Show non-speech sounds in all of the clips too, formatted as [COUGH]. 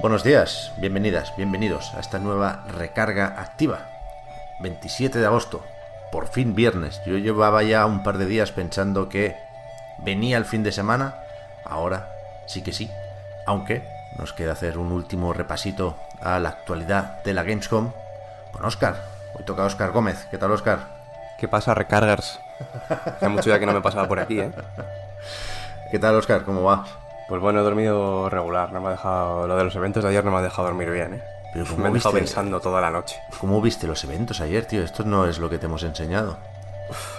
Buenos días, bienvenidas, bienvenidos a esta nueva recarga activa. 27 de agosto, por fin viernes. Yo llevaba ya un par de días pensando que venía el fin de semana. Ahora sí que sí. Aunque nos queda hacer un último repasito a la actualidad de la Gamescom con Oscar. Hoy toca Oscar Gómez. ¿Qué tal, Oscar? ¿Qué pasa, recargers? Hace mucho ya que no me pasaba por aquí, ¿eh? [LAUGHS] ¿Qué tal, Oscar? ¿Cómo va? Pues bueno, he dormido regular. No me ha dejado... Lo de los eventos de ayer no me ha dejado dormir bien, ¿eh? Pero ¿cómo me he viste- pensando toda la noche. ¿Cómo viste los eventos ayer, tío? Esto no es lo que te hemos enseñado.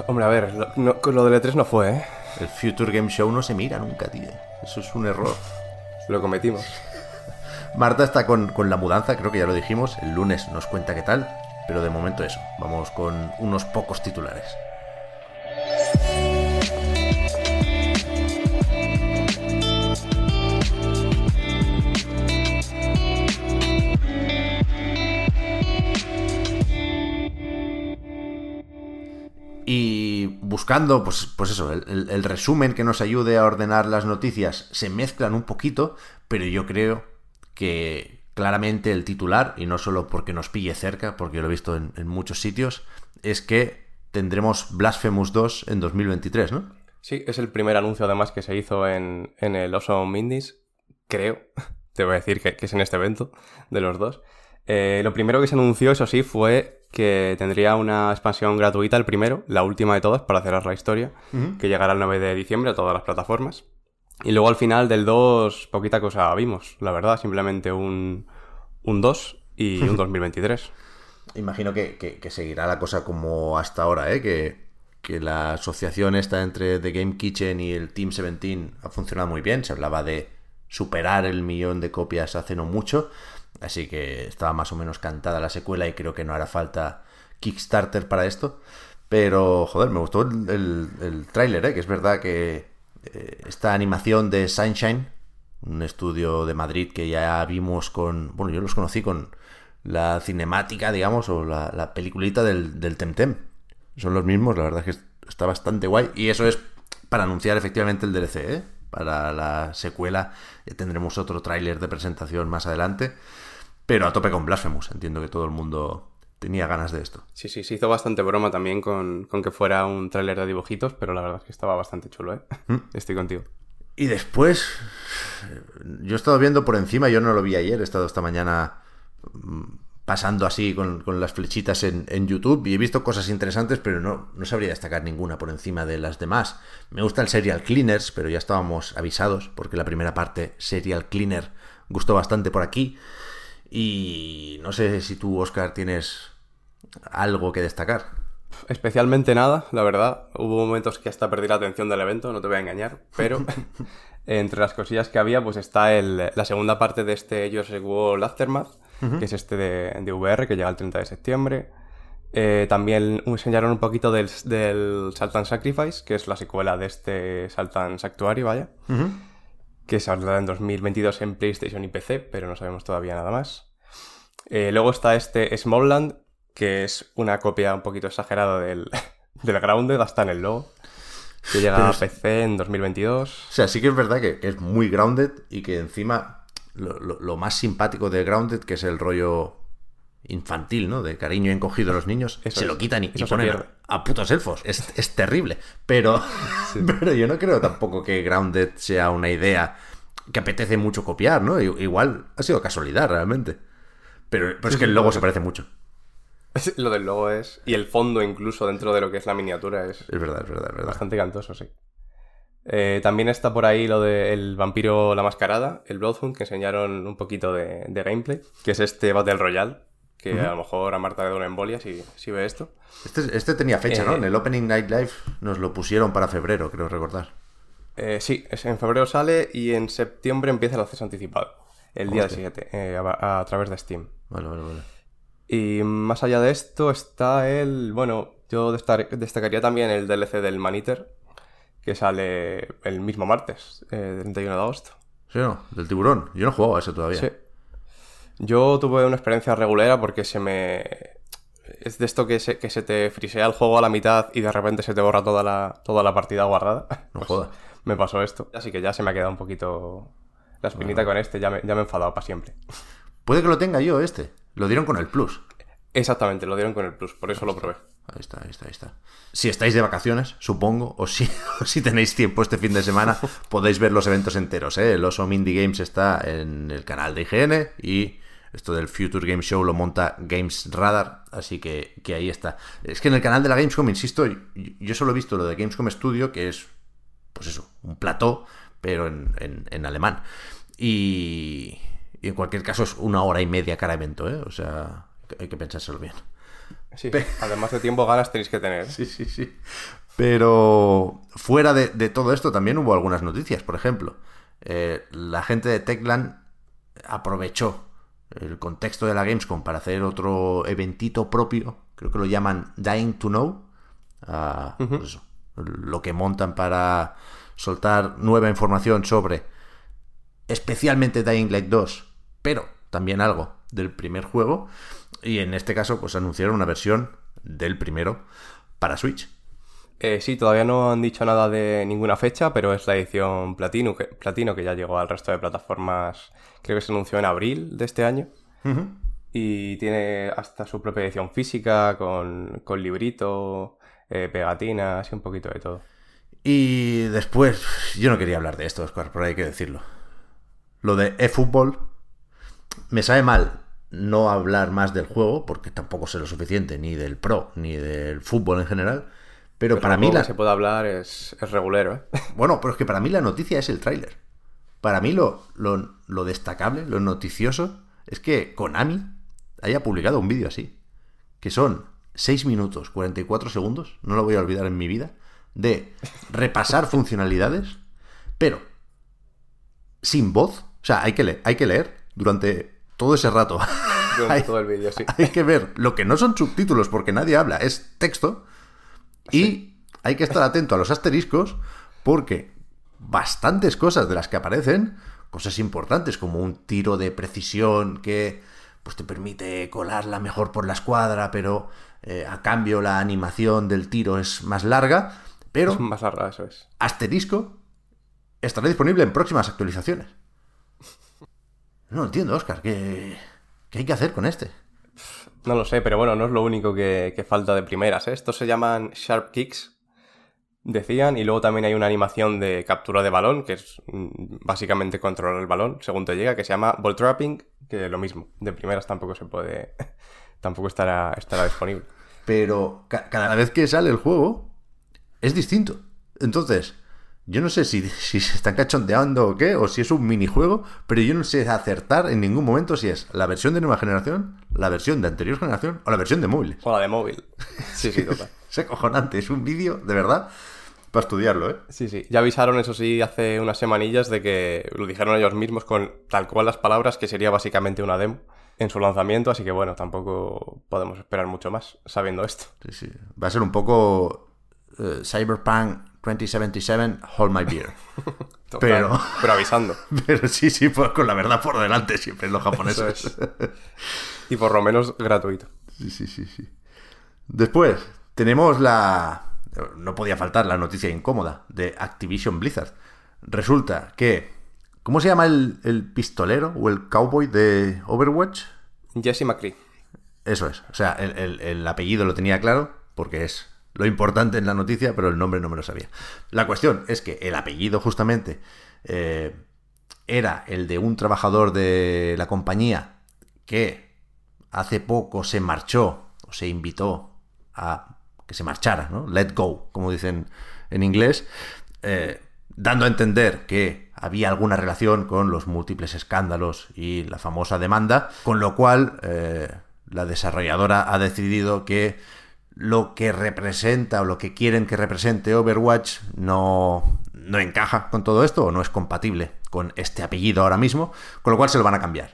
Hombre, a ver, lo, no- con lo del E3 no fue, ¿eh? El Future Game Show no se mira nunca, tío. Eso es un error. Lo cometimos. Marta está con, con la mudanza, creo que ya lo dijimos. El lunes nos cuenta qué tal. Pero de momento eso. Vamos con unos pocos titulares. Buscando, pues, pues eso, el, resumen que nos ayude a ordenar las noticias se mezclan un poquito, pero yo creo que claramente el titular, y no solo porque nos pille cerca, porque yo lo he visto en, muchos sitios, es que tendremos Blasphemous 2 en 2023, ¿no? Sí, es el primer anuncio además que se hizo en, en el Awesome Indies. Creo. [LAUGHS] Te voy a decir que, que es en este evento de los dos. Eh, lo primero que se anunció, eso sí, fue que tendría una expansión gratuita, el primero, la última de todas, para cerrar la historia, que llegará el 9 de diciembre a todas las plataformas. Y luego al final del 2, poquita cosa vimos, la verdad, simplemente un, un 2 y un [LAUGHS] 2023. Imagino que, que- que seguirá la cosa como hasta ahora, ¿eh? Que, que la asociación esta entre The Game Kitchen y el Team 17 ha funcionado muy bien. Se hablaba de superar el millón de copias hace no mucho. Así que estaba más o menos cantada la secuela y creo que no hará falta Kickstarter para esto. Pero, joder, me gustó el, el, tráiler, ¿eh? Que es verdad que eh, esta animación de Sunshine, un estudio de Madrid que ya vimos con... Bueno, yo los conocí con la cinemática, digamos, o la, la peliculita del, del Temtem. Son los mismos, la verdad es que está bastante guay. Y eso es para anunciar efectivamente el DLC, ¿eh? Para la secuela ya tendremos otro tráiler de presentación más adelante. Pero a tope con Blasphemous. Entiendo que todo el mundo tenía ganas de esto. Sí, sí, se hizo bastante broma también con, con que fuera un tráiler de dibujitos, pero la verdad es que estaba bastante chulo, ¿eh? Estoy contigo. Y después, yo he estado viendo por encima, yo no lo vi ayer, he estado esta mañana mm, pasando así con, las flechitas en, en YouTube y he visto cosas interesantes, pero no, no sabría destacar ninguna por encima de las demás. Me gusta el Serial Cleaners, pero ya estábamos avisados porque la primera parte, Serial Cleaner, gustó bastante por aquí. Y no sé si tú, Oscar, tienes algo que destacar. Especialmente nada, la verdad. Hubo momentos que hasta perdí la atención del evento, no te voy a engañar, pero [LAUGHS] entre las cosillas que había, pues está el- la segunda parte de este Jurassic World Aftermath, que es este de, de VR, que llega el 30 de septiembre. Eh, también enseñaron un poquito del, del Salt and Sacrifice, que es la secuela de este Salt and Sanctuary, vaya, que saldrá en 2022 en PlayStation y PC, pero no sabemos todavía nada más. Eh, luego está este Smallland, que es una copia un poquito exagerada del, [LAUGHS] del Grounded, hasta en el logo, que llega a PC en 2022. O sea, sí que es verdad que es muy grounded y que encima lo, lo- lo más simpático de grounded, que es el rollo infantil, ¿no? De cariño encogido a los niños, Eso se es. lo quitan y, y ponen a putos elfos. Es, es terrible. Pero, [LAUGHS] pero yo no creo tampoco que grounded sea una idea que apetece mucho copiar, ¿no? Igual ha sido casualidad realmente. Pero, pero es que el logo se parece mucho. [LAUGHS] Lo del logo es... Y el fondo incluso dentro de lo que es la miniatura es Es verdad, es verdad, es verdad. bastante cantoso, sí. Eh, también está por ahí lo del vampiro la mascarada, el Bloodhound, que enseñaron un poquito de, de gameplay, que es este Battle Royale, que a lo mejor a Marta le da una embolia si, si ve esto. Este, este tenía fecha, ¿no? Eh, En el Opening Night Live nos lo pusieron para febrero, creo recordar. Eh, sí, es- en febrero sale y en septiembre empieza el acceso anticipado. El día Hostia. 7, eh, a, a través de Steam. Vale, vale, vale. Y más allá de esto está el... Bueno, yo destacaría también el DLC del Maniter, que sale el mismo martes, eh, 31 de agosto. ¿Sí no? Del tiburón. Yo no he jugado a eso todavía. Sí. Yo tuve una experiencia regulera porque se me... Es de esto que se, que se te frisea el juego a la mitad y de repente se te borra toda la, toda la partida guardada. No [LAUGHS] Pues jodas. Me pasó esto. Así que ya se me ha quedado un poquito la espinita con este, ya me, ya me he enfadado para siempre. Puede que lo tenga yo este. Lo dieron con el plus. Exactamente, lo dieron con el plus, por eso lo probé. Ahí está, ahí está, ahí está. Si estáis de vacaciones, supongo, o si, [LAUGHS] o si tenéis tiempo este fin de semana, [LAUGHS] podéis ver los eventos enteros. ¿eh? El Awesome Indie Games está en el canal de IGN y esto del Future Game Show lo monta Games Radar, así que, que ahí está. Es que en el canal de la Gamescom, insisto, yo, yo solo he visto lo de Gamescom Studio, que es, pues eso, un plató, pero en, en- en alemán. Y, y en cualquier caso es una hora y media cada evento, ¿eh? O sea, hay que pensárselo bien. Sí, además de tiempo ganas tenéis que tener. Sí, sí, sí. Pero fuera de, de todo esto también hubo algunas noticias. Por ejemplo, eh, la gente de Techland aprovechó el contexto de la Gamescom para hacer otro eventito propio. Creo que lo llaman Dying to Know. Pues eso, lo que montan para soltar nueva información sobre especialmente Dying Light 2, pero también algo del primer juego. Y en este caso, pues anunciaron una versión del primero para Switch. Eh, sí, todavía no han dicho nada de ninguna fecha, pero es la edición platino que, platino que ya llegó al resto de plataformas. Creo que se anunció en abril de este año. Y tiene hasta su propia edición física, con, con librito, eh, pegatinas y un poquito de todo. Y después, yo no quería hablar de esto, Oscar, pero hay que decirlo. Lo de eFootball, me sabe mal no hablar más del juego, porque tampoco sé lo suficiente, ni del pro, ni del fútbol en general. Pero, Pero para mí la, que se puede hablar es, es regulero, ¿eh? [LAUGHS] Bueno, pero es que para mí la noticia es el tráiler. Para mí lo, lo, lo destacable, lo noticioso, es que Konami haya publicado un vídeo así. Que son 6 minutos 44 segundos, no lo voy a olvidar en mi vida, de repasar [LAUGHS] funcionalidades, pero sin voz. O sea, hay que, leer, hay que leer durante todo ese rato. [LAUGHS] Durante Hay- todo el vídeo, sí. hay que ver lo que no son subtítulos porque nadie habla, es texto. Y hay que estar atento a los asteriscos porque bastantes cosas de las que aparecen, cosas importantes como un tiro de precisión que pues te permite colarla mejor por la escuadra, pero eh, a cambio la animación del tiro es más larga, pero Es más larga, eso es. asterisco estará disponible en próximas actualizaciones. No lo entiendo, Oscar, ¿qué, qué hay que hacer con este? No lo sé, pero bueno, no es lo único que, que falta de primeras. ¿eh? Estos se llaman Sharp Kicks, decían, y luego también hay una animación de captura de balón, que es mm, básicamente controlar el balón según te llega, que se llama Ball Trapping, que lo mismo. De primeras tampoco se puede. [LAUGHS] tampoco estará, estará disponible. pero ca- cada vez que sale el juego es distinto. Entonces, yo no sé si, [LAUGHS] si se están cachondeando o qué, o si es un minijuego, pero yo no sé acertar en ningún momento si es la versión de nueva generación, la versión de anterior generación o la versión de móviles. O la de móvil. [LAUGHS] Sí, sí, total. Es acojonante, es un vídeo, de verdad, para estudiarlo, ¿eh? Sí, sí. Ya avisaron, eso sí, hace unas semanillas de que lo dijeron ellos mismos con tal cual las palabras, que sería básicamente una demo en su lanzamiento, así que bueno, tampoco podemos esperar mucho más sabiendo esto. Sí, sí. Va a ser un poco eh, Cyberpunk 2077, Hold My Beer. [LAUGHS] Total, Pero- pero avisando. [LAUGHS] Pero sí, sí, pues con la verdad por delante siempre los japoneses. Es. Y por lo menos gratuito. Sí, sí, sí, sí. Después, tenemos la... No podía faltar la noticia incómoda de Activision Blizzard. Resulta que... ¿Cómo se llama el, el pistolero o el cowboy de Overwatch? Jesse McCree. Eso es. O sea, el, el- el apellido lo tenía claro porque es lo importante en la noticia, pero el nombre no me lo sabía. La cuestión es que el apellido justamente eh, era el de un trabajador de la compañía que hace poco se marchó o se invitó a que se marchara, ¿no? Let go, como dicen en inglés, eh, dando a entender que había alguna relación con los múltiples escándalos y la famosa demanda, con lo cual eh, la desarrolladora ha decidido que lo que representa o lo que quieren que represente Overwatch no, no encaja con todo esto o no es compatible con este apellido ahora mismo, con lo cual se lo van a cambiar.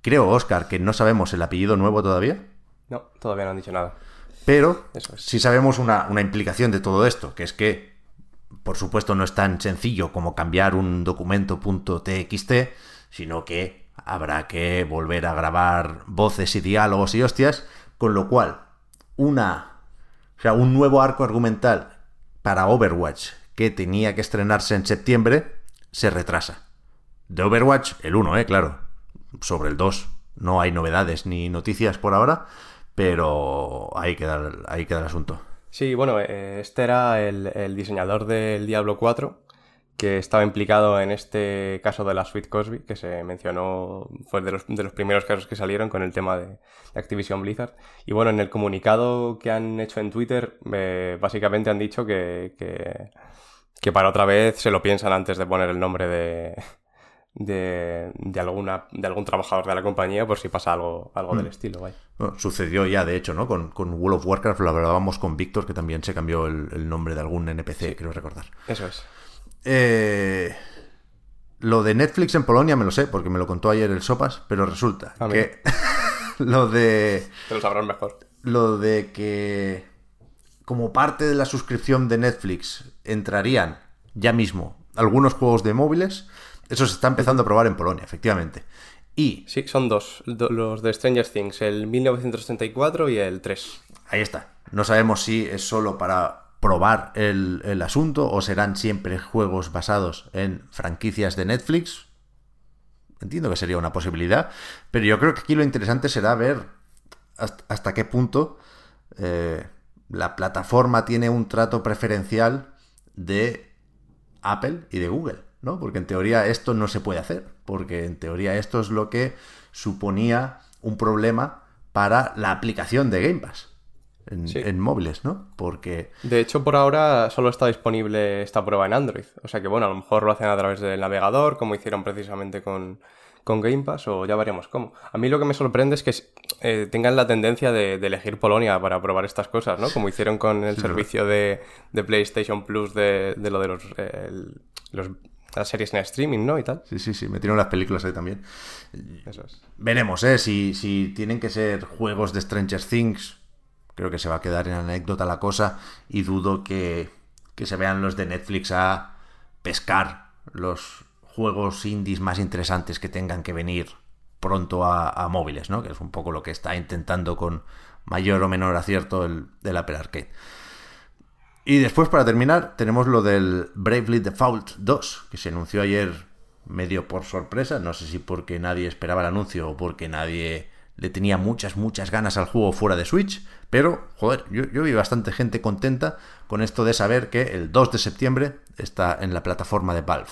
Creo, Oscar, que no sabemos el apellido nuevo todavía. No, todavía no han dicho nada. Pero Eso es. sí sabemos una, una implicación de todo esto, que es que, por supuesto, no es tan sencillo como cambiar un documento .txt, sino que habrá que volver a grabar voces y diálogos y hostias, con lo cual, una, o sea, un nuevo arco argumental para Overwatch que tenía que estrenarse en septiembre se retrasa. De Overwatch, el 1, eh, claro. Sobre el 2 no hay novedades ni noticias por ahora, pero ahí queda, ahí queda el asunto. Sí, bueno, eh, este era el, el diseñador del Diablo 4 que estaba implicado en este caso de la Suite Cosby, que se mencionó, fue de los, de los primeros casos que salieron con el tema de, de Activision Blizzard. Y bueno, en el comunicado que han hecho en Twitter, eh, básicamente han dicho que, que, que para otra vez se lo piensan antes de poner el nombre de, de, de, alguna, de algún trabajador de la compañía por si pasa algo, algo del estilo. Vaya. Bueno, sucedió ya, de hecho, ¿no? Con, con World of Warcraft lo hablábamos con Víctor, que también se cambió el, el nombre de algún NPC, quiero recordar. Eso es. Eh, lo de Netflix en Polonia me lo sé, porque me lo contó ayer el Sopas, pero resulta Ah, que [LAUGHS] lo de Te lo sabrás mejor. lo de que como parte de la suscripción de Netflix entrarían ya mismo algunos juegos de móviles, eso se está empezando a probar en Polonia, efectivamente. Y Sí, son dos, do- los de Stranger Things, el 1934 y el 3. ahí está. No sabemos si es solo para probar el, asunto o serán siempre juegos basados en franquicias de Netflix. Entiendo que sería una posibilidad, pero yo creo que aquí lo interesante será ver hasta, hasta qué punto eh, la plataforma tiene un trato preferencial de Apple y de Google, ¿no? Porque en teoría esto no se puede hacer, porque en teoría esto es lo que suponía un problema para la aplicación de Game Pass en, Sí. en móviles, ¿no? Porque De hecho, por ahora solo está disponible esta prueba en Android. O sea que bueno, a lo mejor lo hacen a través del navegador, como hicieron precisamente con, con Game Pass, o ya veremos cómo. A mí lo que me sorprende es que eh, tengan la tendencia de, de elegir Polonia para probar estas cosas, ¿no? Como hicieron con el servicio de, de PlayStation Plus de, de lo de los, eh, los- las series en streaming, ¿no? Y tal. sí, sí, sí, metieron las películas ahí también. Eso es. Veremos, ¿eh? Si, si tienen que ser juegos de Stranger Things, creo que se va a quedar en anécdota la cosa y dudo que, que se vean los de Netflix a pescar los juegos indies más interesantes que tengan que venir pronto a, móviles, ¿no? Que es un poco lo que está intentando con mayor o menor acierto el, el Apple Arcade. Y después, para terminar, tenemos lo del Bravely Default 2, que se anunció ayer medio por sorpresa. No sé si porque nadie esperaba el anuncio o porque nadie le tenía muchas, muchas ganas al juego fuera de Switch. Pero, joder, yo, yo vi bastante gente contenta con esto de saber que el 2 de septiembre está en la plataforma de Valve.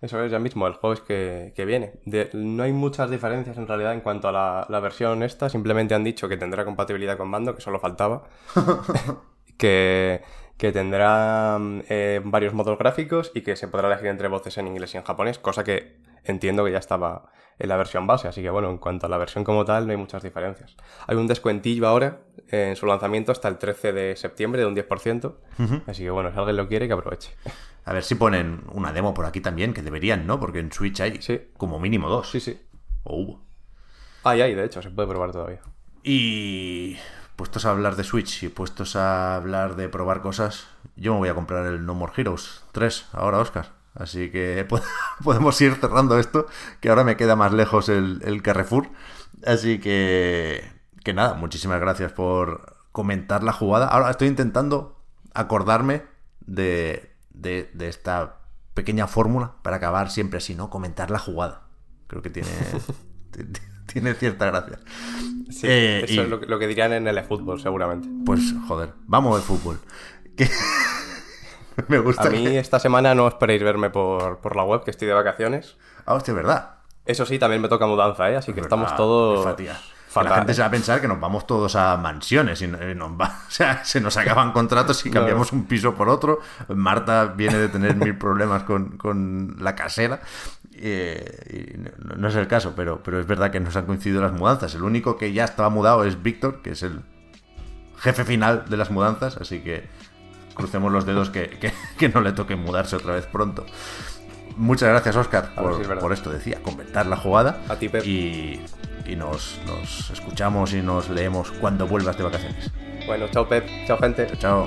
Eso es ya mismo, el juego es que, que viene. De- no hay muchas diferencias en realidad en cuanto a la, la versión esta, simplemente han dicho que tendrá compatibilidad con mando, que solo faltaba. [LAUGHS] que, que tendrá eh, varios modos gráficos y que se podrá elegir entre voces en inglés y en japonés, cosa que entiendo que ya estaba en la versión base, así que bueno, en cuanto a la versión como tal no hay muchas diferencias. Hay un descuentillo ahora en su lanzamiento hasta el 13 de septiembre de un 10%, así que bueno, si alguien lo quiere que aproveche. A ver si ponen una demo por aquí también, que deberían, ¿no? Porque en Switch hay Sí. como mínimo dos. Sí, sí. O hubo. Ay, ay, de hecho, se puede probar todavía. Y puestos a hablar de Switch y puestos a hablar de probar cosas, yo me voy a comprar el No More Heroes 3 ahora, Oscar. Así que [LAUGHS] po- podemos ir cerrando esto, que ahora me queda más lejos el, el Carrefour. Así que, que nada, muchísimas gracias por comentar la jugada. Ahora estoy intentando acordarme de, de, de esta pequeña fórmula para acabar siempre así, ¿no? Comentar la jugada. Creo que tiene, [LAUGHS] tiene cierta gracia. Sí, Eh, eso y- es lo, que- lo que dirían en el fútbol, seguramente. Pues joder, vamos al fútbol. [LAUGHS] Que- [LAUGHS] Me gusta. A mí que- esta semana no esperéis verme por, por la web, que estoy de vacaciones. Ah, hostia, verdad. Eso sí, también me toca mudanza, ¿eh? Así que estamos todos... fatal, la gente se va a pensar que nos vamos todos a mansiones y no- y nos va- [LAUGHS] o sea, se nos acaban contratos y cambiamos un piso por otro. Marta viene de tener mil problemas con, con la casera. eh, no, no es el caso, pero, pero es verdad que nos han coincidido las mudanzas. El único que ya estaba mudado es Víctor, que es el jefe final de las mudanzas, así que crucemos los dedos que, que, que no le toque mudarse otra vez pronto. Muchas gracias, Oscar, si es por esto, decía, comentar la jugada. A ti, Pep. Y, y nos, nos escuchamos y nos leemos cuando vuelvas de vacaciones. Bueno, chao Pep, chao gente. Chao.